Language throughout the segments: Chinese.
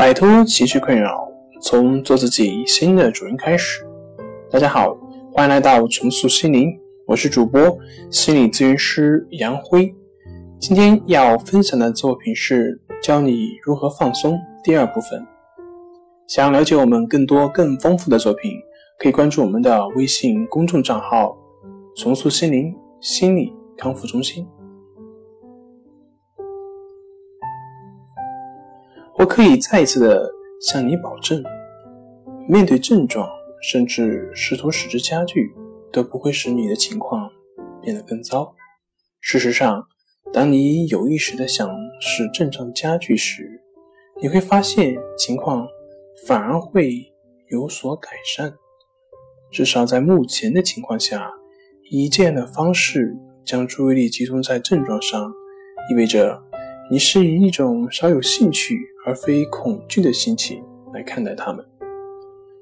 摆脱情绪困扰，从做自己新的主人开始。大家好，欢迎来到重塑心灵，我是主播心理咨询师杨辉。今天要分享的作品是教你如何放松第二部分。想了解我们更多更丰富的作品，可以关注我们的微信公众账号“重塑心灵心理康复中心”。我可以再一次的向你保证，面对症状，甚至试图使之加剧，都不会使你的情况变得更糟。事实上，当你有意识的想使症状加剧时，你会发现情况反而会有所改善。至少在目前的情况下，以这样的方式将注意力集中在症状上，意味着你是以一种少有兴趣。而非恐惧的心情来看待他们，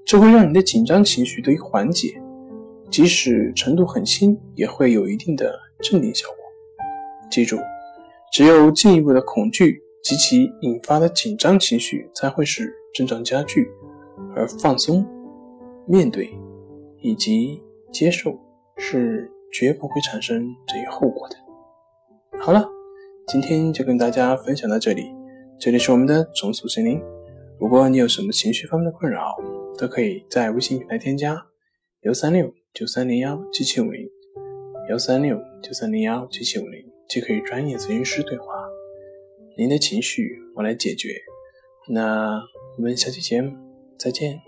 这会让你的紧张情绪得以缓解，即使程度很轻，也会有一定的镇定效果。记住，只有进一步的恐惧及其引发的紧张情绪才会使症状加剧，而放松、面对以及接受是绝不会产生这一后果的。好了，今天就跟大家分享到这里。这里是我们的重塑心灵。如果你有什么情绪方面的困扰，都可以在微信平台添加幺三六九三零幺七七五零幺三六九三零幺七七五零，即可与专业咨询师对话。您的情绪我来解决。那我们下期节目再见。